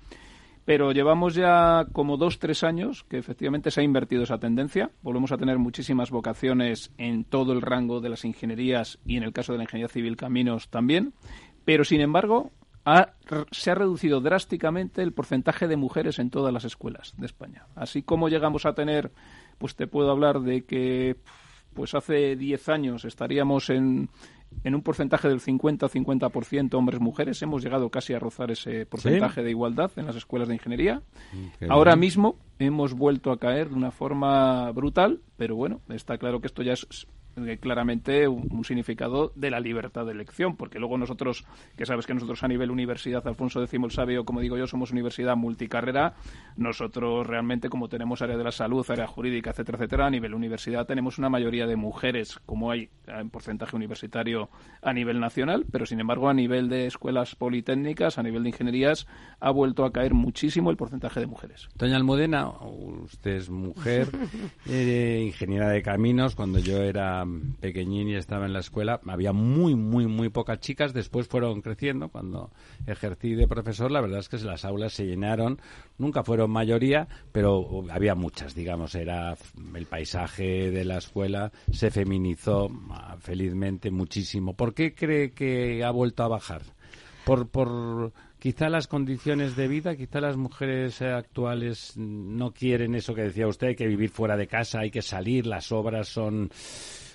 Pero llevamos ya como dos, tres años que efectivamente se ha invertido esa tendencia. Volvemos a tener muchísimas vocaciones en todo el rango de las ingenierías y en el caso de la ingeniería civil caminos también. Pero, sin embargo, se ha reducido drásticamente el porcentaje de mujeres en todas las escuelas de España. Así como llegamos a tener pues te puedo hablar de que pues hace 10 años estaríamos en, en un porcentaje del 50-50% hombres-mujeres. Hemos llegado casi a rozar ese porcentaje de igualdad en las escuelas de ingeniería. Mm, Ahora mismo hemos vuelto a caer de una forma brutal, pero bueno, está claro que esto ya es claramente un, significado de la libertad de elección, porque luego nosotros, que sabes que nosotros a nivel universidad, Alfonso decimos el sabio, como digo yo, somos universidad multicarrera, nosotros realmente como tenemos área de la salud, área jurídica, etcétera, etcétera, a nivel universidad tenemos una mayoría de mujeres, como hay en porcentaje universitario a nivel nacional, pero sin embargo a nivel de escuelas politécnicas, a nivel de ingenierías, ha vuelto a caer muchísimo el porcentaje de mujeres. Doña Almudena, usted es mujer, eh, ingeniera de caminos, cuando yo era pequeñín y estaba en la escuela, había muy, muy, muy pocas chicas. Después fueron creciendo. Cuando ejercí de profesor, la verdad es que las aulas se llenaron. Nunca fueron mayoría, pero había muchas, digamos. Era el paisaje de la escuela se feminizó ah, felizmente muchísimo. ¿Por qué cree que ha vuelto a bajar? Por, por quizá las condiciones de vida, quizá las mujeres actuales no quieren eso que decía usted, hay que vivir fuera de casa, hay que salir, las obras son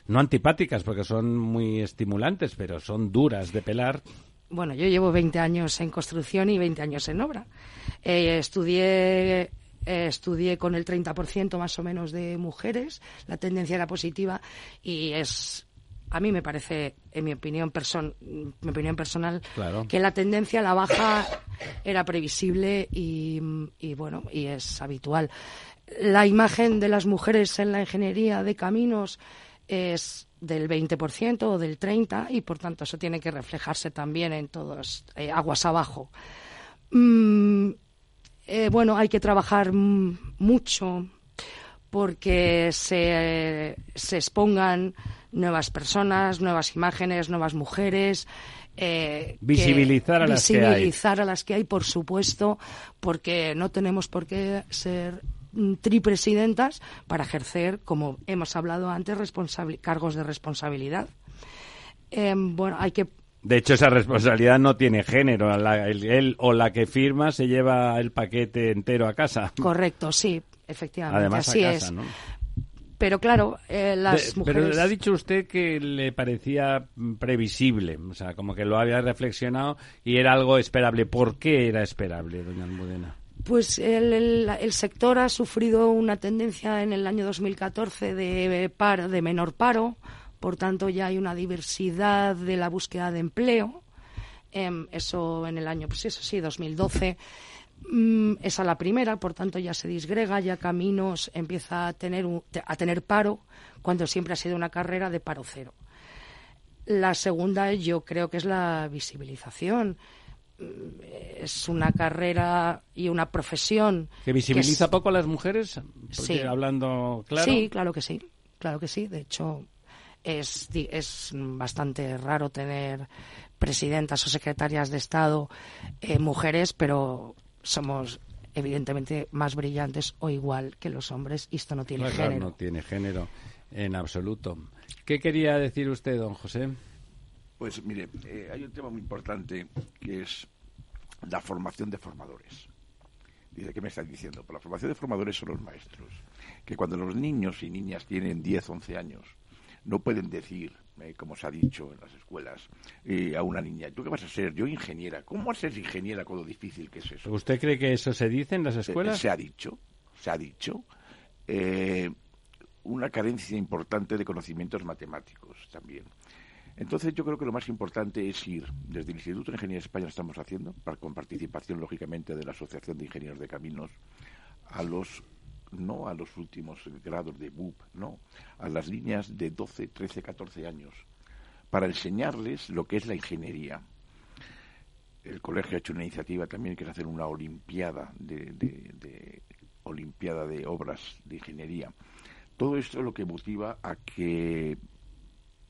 no antipáticas porque son muy estimulantes, pero son duras de pelar. Bueno, yo llevo 20 años en construcción y 20 años en obra. Eh, estudié eh, estudié con el 30% más o menos de mujeres, la tendencia era positiva y es a mí me parece, en mi opinión, mi opinión personal, que la tendencia a la baja era previsible y, y, bueno, y es habitual. La imagen de las mujeres en la ingeniería de caminos es del 20% o del 30% y por tanto eso tiene que reflejarse también en todas eh, aguas abajo. Mm, eh, bueno, hay que trabajar mucho porque se, se, expongan nuevas personas, nuevas imágenes, nuevas mujeres. Eh, visibilizar a las que hay. Visibilizar a las que hay, por supuesto, porque no tenemos por qué ser tripresidentas para ejercer, como hemos hablado antes, cargos de responsabilidad. Em, bueno, hay que de hecho, esa responsabilidad no tiene género. él o la que firma se lleva el paquete entero a casa. Correcto, sí, efectivamente. Además, así es. Pero claro, eh, las mujeres. Pero ha dicho usted que le parecía previsible, o sea, como que lo había reflexionado y era algo esperable. ¿Por qué era esperable, doña Almudena? Pues el, sector ha sufrido una tendencia en el año 2014 de, paro, de menor paro, por tanto ya hay una diversidad de la búsqueda de empleo. Em, eso en el año, pues eso sí, 2012. Mm, esa la primera, por tanto ya se disgrega, ya Caminos empieza a tener, a tener paro, cuando siempre ha sido una carrera de paro cero. La segunda yo creo que es la visibilización es una carrera y una profesión que visibiliza poco a las mujeres sí. hablando claro. Sí claro que sí claro que sí. De hecho es es bastante raro tener presidentas o secretarias de estado eh, mujeres pero somos evidentemente más brillantes o igual que los hombres y esto no tiene género. no tiene género en absoluto. Qué quería decir usted don José pues mire, eh, hay un tema muy importante que es la formación de formadores. Dice, ¿qué me están diciendo? Pues la formación de formadores son los maestros. Que cuando los niños y niñas tienen 10, 11 años, no pueden decir, eh, como se ha dicho en las escuelas, eh, a una niña, ¿tú qué vas a ser? Yo ingeniera. ¿Cómo vas a ser ingeniera con lo difícil que es eso? ¿Usted cree que eso se dice en las escuelas? Se, ha dicho, se ha dicho. una carencia importante de conocimientos matemáticos también. Entonces yo creo que lo más importante es ir desde el Instituto de Ingeniería de España, lo estamos haciendo, con participación lógicamente de la Asociación de Ingenieros de Caminos, a los no a los últimos grados de BUP, no, a las líneas de 12, 13, 14 años, para enseñarles lo que es la ingeniería. El colegio ha hecho una iniciativa también que es hacer una olimpiada de, de olimpiada de obras de ingeniería Todo esto es lo que motiva a que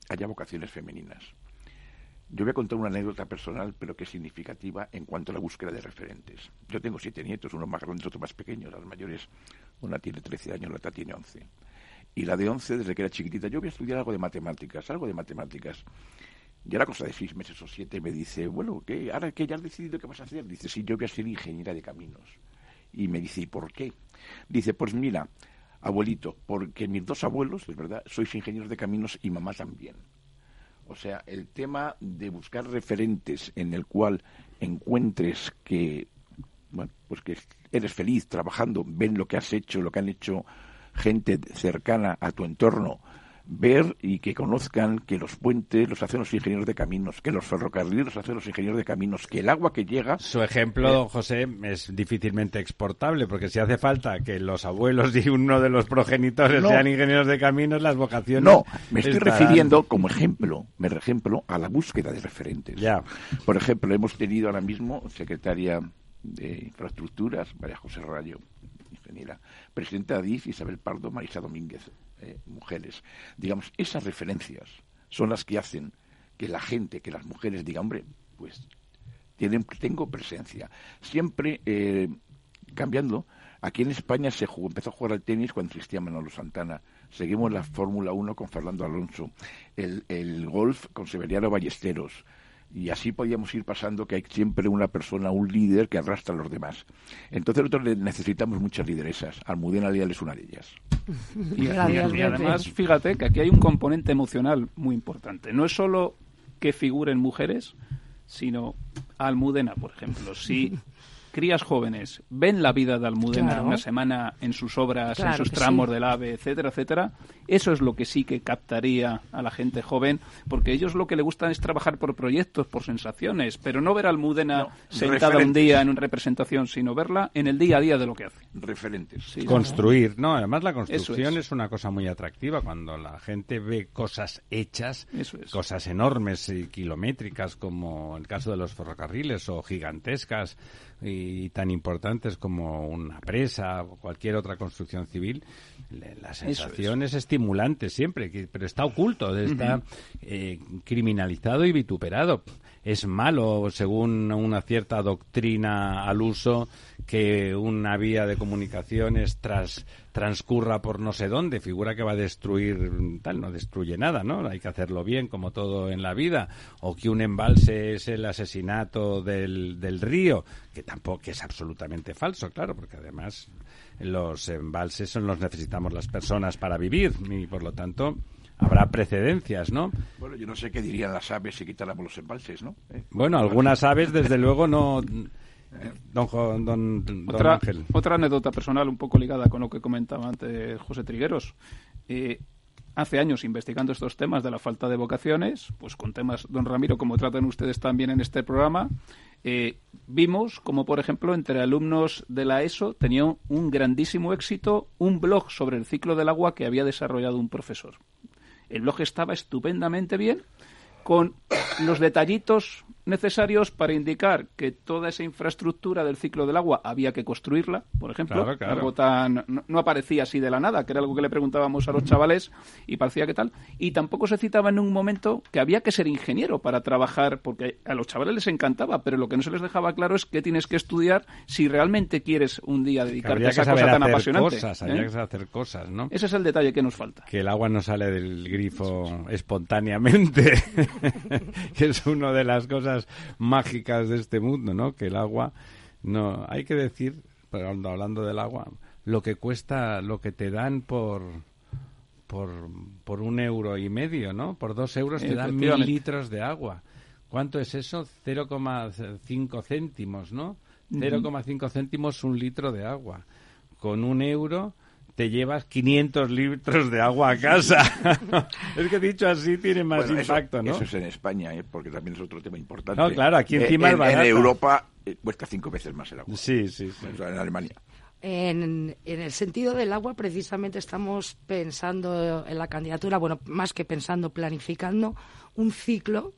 haya vocaciones femeninas. Yo voy a contar una anécdota personal, pero que es significativa en cuanto a la búsqueda de referentes. Yo tengo siete nietos, uno más grande, otro más pequeño. Las mayores, una tiene 13 años, la otra tiene 11. Y la de 11, desde que era chiquitita, yo voy a estudiar algo de matemáticas, algo de matemáticas. Y era cosa de seis meses o siete, me dice, bueno, ¿qué? ¿ahora que ya has decidido qué vas a hacer? Dice, sí, yo voy a ser ingeniera de caminos. Y me dice, ¿y por qué? Dice, pues mira, abuelito, porque mis dos abuelos, es verdad, sois ingenieros de caminos y mamá también. O sea, el tema de buscar referentes en el cual encuentres que, bueno, pues que eres feliz trabajando, ven lo que has hecho, lo que han hecho gente cercana a tu entorno, ver y que conozcan que los puentes los hacen los ingenieros de caminos, que los ferrocarriles los hacen los ingenieros de caminos, que el agua que llega... Su ejemplo, eh, José, es difícilmente exportable, porque si hace falta que los abuelos y uno de los progenitores sean ingenieros de caminos, las vocaciones... No, me estoy refiriendo como ejemplo, me ejemplo a la búsqueda de referentes. Ya. Por ejemplo, hemos tenido ahora mismo secretaria de Infraestructuras, María José Rayo, ingeniera, presidenta de Isabel Pardo, Marisa Domínguez, eh, mujeres. Digamos, esas referencias son las que hacen que la gente, que las mujeres digan, hombre, pues tienen, tengo presencia. Siempre eh, cambiando. Aquí en España se jugó, empezó a jugar al tenis cuando existía Manolo Santana. Seguimos la Fórmula 1 con Fernando Alonso. El, el golf con Severiano Ballesteros y así podíamos ir pasando que hay siempre una persona, un líder que arrastra a los demás. Entonces nosotros necesitamos muchas lideresas. Almudena Leal es una de ellas. Y, además, fíjate que aquí hay un componente emocional muy importante. No es solo que figuren mujeres, sino Almudena, por ejemplo. Si crías jóvenes ven la vida de Almudena una semana en sus obras, en sus tramos del AVE, etcétera, etcétera, eso es lo que sí que captaría a la gente joven, porque ellos lo que le gustan es trabajar por proyectos, por sensaciones, pero no ver a Almudena sentada un día en una representación, sino verla en el día a día de lo que hace. Referentes. Construir, ¿no? Además la construcción es. una cosa muy atractiva cuando la gente ve cosas hechas, cosas enormes y kilométricas como el caso de los ferrocarriles o gigantescas y tan importantes como una presa o cualquier otra construcción civil, la sensación es. estimulante siempre, pero está oculto, está eh, criminalizado y vituperado. Es malo, según una cierta doctrina al uso, que una vía de comunicaciones tras, transcurra por no sé dónde, figura que va a destruir, tal, no destruye nada, ¿no? Hay que hacerlo bien, como todo en la vida. O que un embalse es el asesinato del, del río, que tampoco es absolutamente falso, claro, porque además los embalses son los necesitamos las personas para vivir y por lo tanto habrá precedencias, ¿no? Bueno, yo no sé qué dirían las aves si quitáramos los embalses, ¿no? ¿Eh? Bueno, algunas aves desde luego no Don, don, otra, Otra anécdota personal un poco ligada con lo que comentaba antes José Trigueros. Eh, hace años investigando estos temas de la falta de vocaciones, pues con temas, don Ramiro, como tratan ustedes también en este programa, eh, vimos como, por ejemplo, entre alumnos de la ESO tenía un grandísimo éxito un blog sobre el ciclo del agua que había desarrollado un profesor. El blog estaba estupendamente bien, con los detallitos necesarios para indicar que toda esa infraestructura del ciclo del agua había que construirla, por ejemplo. Algo tan, no, aparecía así de la nada, que era algo que le preguntábamos a los chavales y parecía que tal. Y tampoco se citaba en un momento que había que ser ingeniero para trabajar, porque a los chavales les encantaba, pero lo que no se les dejaba claro es que tienes que estudiar si realmente quieres un día dedicarte a esa cosa tan apasionante. Cosas, había ¿eh? que hacer cosas, ¿no? Ese es el detalle que nos falta. Que el agua no sale del grifo espontáneamente, que es una de las cosas mágicas de este mundo, ¿no? Que el agua, no, hay que decir, pero hablando del agua, lo que cuesta, lo que te dan por, por, por un euro y medio, ¿no? Por dos euros te dan mil litros de agua. ¿Cuánto es eso? 0,5 céntimos, ¿no? 0,5 céntimos un litro de agua. Con un euro te llevas 500 litros de agua a casa. es que dicho así tiene más impacto, ¿no? Eso es en España, ¿eh? porque también es otro tema importante. No, claro, aquí encima en, En Europa eh, cuesta cinco veces más el agua. Sí, sí, sí. en Alemania. En, en, el sentido del agua, precisamente estamos pensando en la candidatura, bueno, más que pensando, planificando un ciclo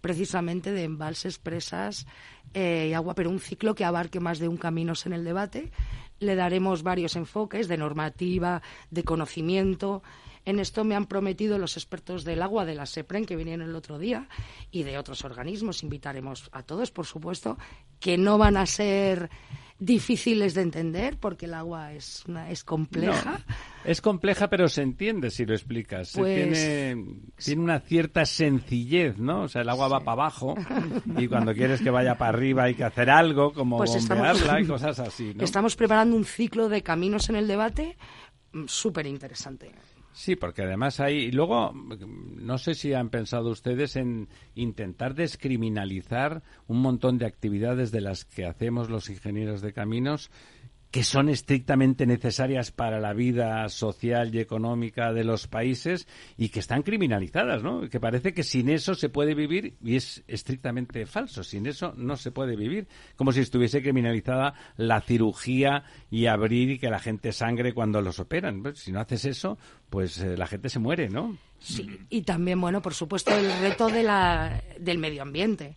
precisamente de embalses, presas eh, y agua, pero un ciclo que abarque más de un caminos en el debate. Le daremos varios enfoques de normativa, de conocimiento. En esto me han prometido los expertos del agua de la SEPREN que vinieron el otro día y de otros organismos. Invitaremos a todos, por supuesto, que no van a ser difíciles de entender porque el agua es, una, es compleja. es compleja, pero se entiende si lo explicas. Pues tiene, tiene una cierta sencillez, ¿no? O sea, el agua va para abajo y cuando quieres que vaya para arriba hay que hacer algo, como Pues estamos- bombearla y cosas así, ¿no? Estamos preparando un ciclo de caminos en el debate mm, súper interesante. Sí, porque además hay. Y luego, no sé si han pensado ustedes en intentar descriminalizar un montón de actividades de las que hacemos los ingenieros de caminos que son estrictamente necesarias para la vida social y económica de los países y que están criminalizadas, ¿no? Que parece que sin eso se puede vivir y es estrictamente falso. Sin eso no se puede vivir. Como si estuviese criminalizada la cirugía y abrir y que la gente sangre cuando los operan. Pues, si no haces eso, pues eh, la gente se muere, ¿no? Sí, y también, bueno, por supuesto, el reto de la, del medio ambiente.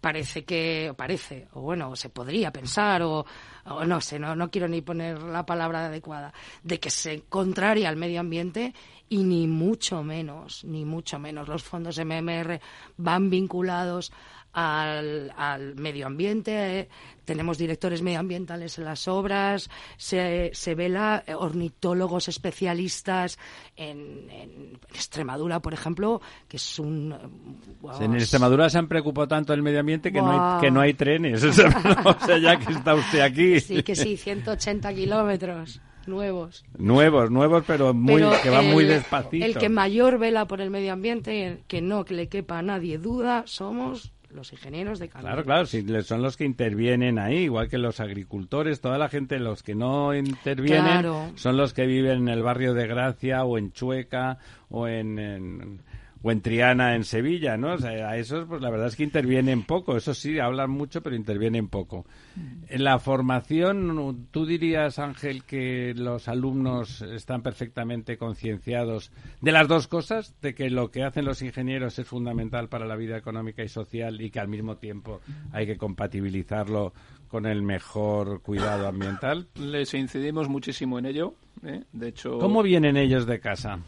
Parece que, parece, o bueno, se podría pensar, o, o no sé, no, no quiero ni poner la palabra adecuada, de que se contraria al medio ambiente y ni mucho menos, ni mucho menos. Los fondos MMR van vinculados al, al medio ambiente, eh, tenemos directores medioambientales en las obras, se, se vela eh, ornitólogos especialistas en, en Extremadura, por ejemplo, que es un... eh, En Extremadura se han preocupado tanto del medio ambiente que, no hay, que no hay trenes. O sea, o sea, ya que está usted aquí. Sí, que sí, 180 kilómetros nuevos. Nuevos, nuevos, pero muy Pero que van muy despacito. El que mayor vela por el medio ambiente, que no que le quepa a nadie duda, somos los ingenieros de caminos. Claro, claro, sí, son los que intervienen ahí, igual que los agricultores, toda la gente, los que no intervienen, Claro. son los que viven en el barrio de Gracia o en Chueca o en, en- o en Triana, en Sevilla, ¿no? O sea, a esos, pues la verdad es que intervienen poco, eso sí, hablan mucho, pero intervienen poco. En la formación, ¿tú dirías, Ángel, que los alumnos están perfectamente concienciados de las dos cosas? De que lo que hacen los ingenieros es fundamental para la vida económica y social y que al mismo tiempo hay que compatibilizarlo con el mejor cuidado ambiental. Les incidimos muchísimo en ello. ¿eh? De hecho, ¿Cómo vienen ellos de casa?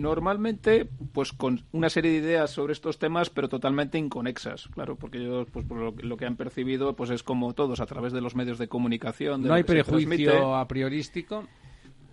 Normalmente, pues con una serie de ideas sobre estos temas, pero totalmente inconexas, claro, porque ellos, pues por lo, lo que han percibido, pues es como todos a través de los medios de comunicación. de ¿No hay prejuicio a priorístico?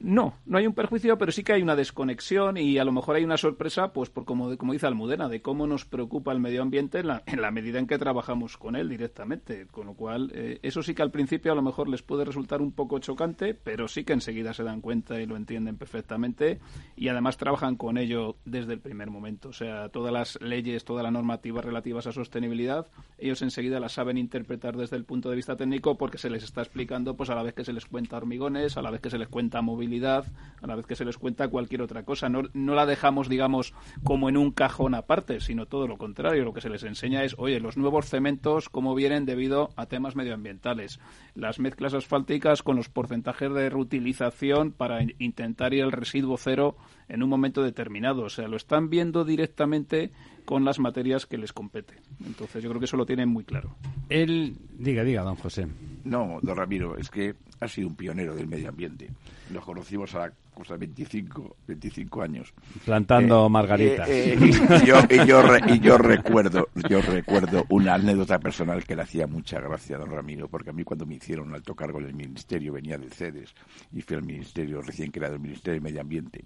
No, no hay un perjuicio, pero sí que hay una desconexión y a lo mejor hay una sorpresa, pues por como, como dice Almudena, de cómo nos preocupa el medio ambiente en la, medida en que trabajamos con él directamente. Con lo cual, eh, eso sí que al principio a lo mejor les puede resultar un poco chocante, pero sí que enseguida se dan cuenta y lo entienden perfectamente y además trabajan con ello desde el primer momento. O sea, todas las leyes, toda la normativa relativas a sostenibilidad, ellos enseguida las saben interpretar desde el punto de vista técnico porque se les está explicando, pues a la vez que se les cuenta hormigones, a la vez que se les cuenta movilidad, a la vez que se les cuenta cualquier otra cosa. No, no la dejamos, digamos, como en un cajón aparte, sino todo lo contrario. Lo que se les enseña es, oye, los nuevos cementos, cómo vienen debido a temas medioambientales. Las mezclas asfálticas con los porcentajes de reutilización para in- intentar ir al residuo cero en un momento determinado. O sea, lo están viendo directamente con las materias que les compete. Entonces, yo creo que eso lo tienen muy claro. Él, diga, diga, don José. No, don Ramiro, es que ha sido un pionero del medio ambiente. Nos conocimos a cosa 25, 25 años. Plantando Eh, margaritas. eh, eh, y, yo, y, yo re- y yo recuerdo, yo recuerdo una anécdota personal que le hacía mucha gracia a don Ramiro, porque a mí cuando me hicieron un alto cargo en el ministerio, venía del CEDES y fui al ministerio recién creado, el Ministerio de Medio Ambiente,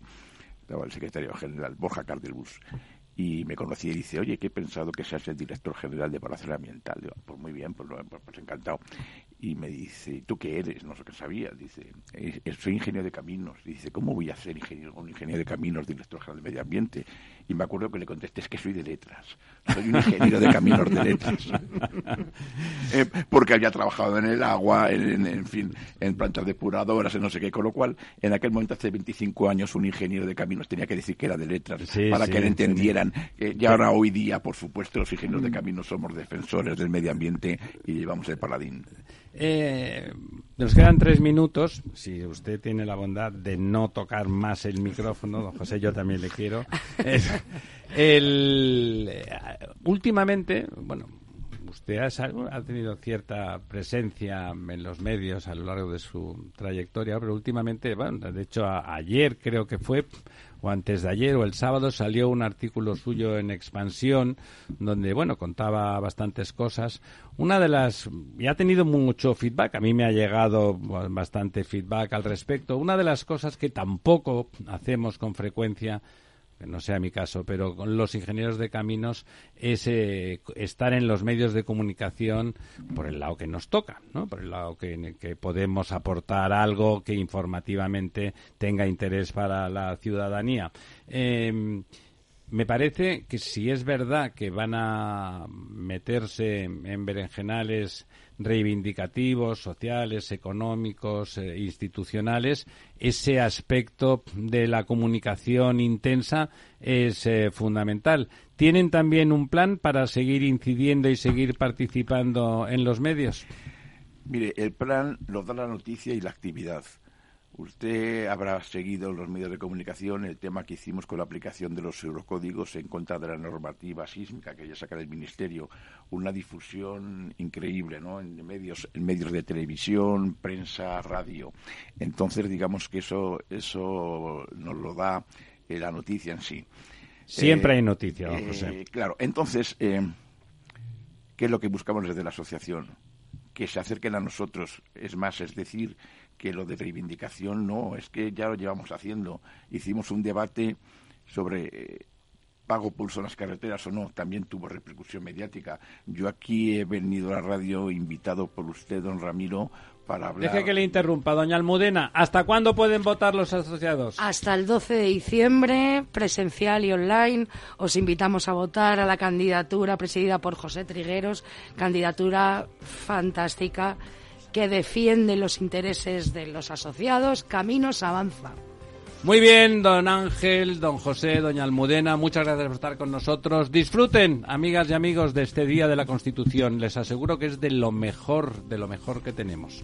estaba el secretario general Borja Cardelbus, y me conocí y dice, oye, que he pensado que seas el director general de Palacio Ambiental. Digo, pues muy bien, pues, pues, pues encantado. Y me dice, ¿tú qué eres? No sé qué sabía. Dice, "Eh, eh, soy ingeniero de caminos. Dice, ¿cómo voy a ser ingeniero, un ingeniero de caminos, director general de medio ambiente? Y me acuerdo que le contesté, es que soy de letras. Soy un ingeniero de caminos de letras. Eh, porque había trabajado en el agua, en, en- en fin, en plantas depuradoras, en no sé qué, con lo cual, en aquel momento, hace 25 años, un ingeniero de caminos tenía que decir que era de letras Sí, para sí, que le entendieran. Eh, y ahora hoy día, por supuesto, los ingenieros de camino somos defensores del medio ambiente y llevamos el paladín. Eh, nos quedan tres minutos. Si usted tiene la bondad de no tocar más el micrófono, don José, yo también le quiero. el, eh, últimamente, bueno, usted ha, tenido cierta presencia en los medios a lo largo de su trayectoria, pero últimamente, bueno, de hecho, ayer creo que fue, o antes de ayer o el sábado, salió un artículo suyo en Expansión, donde, bueno, contaba bastantes cosas. Una de las, y ha tenido mucho feedback, a mí me ha llegado bastante feedback al respecto. Una de las cosas que tampoco hacemos con frecuencia no sea mi caso, pero con los ingenieros de caminos es eh, estar en los medios de comunicación por el lado que nos toca, ¿no? por el lado que, que, podemos aportar algo que informativamente tenga interés para la ciudadanía. Eh, me parece que si es verdad que van a meterse en berenjenales reivindicativos, sociales, económicos, eh, institucionales, ese aspecto de la comunicación intensa es eh, fundamental. ¿Tienen también un plan para seguir incidiendo y seguir participando en los medios? Mire, el plan lo da la noticia y la actividad. Usted habrá seguido en los medios de comunicación el tema que hicimos con la aplicación de los eurocódigos en contra de la normativa sísmica que ya saca el Ministerio. Una difusión increíble, ¿no? En medios, en medios de televisión, prensa, radio. Entonces, digamos que eso, eso nos lo da eh, la noticia en sí. Siempre hay noticia, don José. Eh, claro, entonces, eh, ¿qué es lo que buscamos desde la asociación? Que se acerquen a nosotros. Es más, es decir, que lo de reivindicación no, es que ya lo llevamos haciendo. Hicimos un debate sobre eh, pago pulso en las carreteras o no, también tuvo repercusión mediática. Yo aquí he venido a la radio invitado por usted, don Ramiro, para hablar. Deje que le interrumpa, doña Almudena. ¿Hasta cuándo pueden votar los asociados? Hasta el 12 de diciembre, presencial y online. Os invitamos a votar a la candidatura presidida por José Trigueros, candidatura fantástica que defiende los intereses de los asociados, Caminos Avanza. Muy bien, don Ángel, don José, doña Almudena, muchas gracias por estar con nosotros. Disfruten, amigas y amigos, de este Día de la Constitución. Les aseguro que es de lo mejor, de lo mejor que tenemos.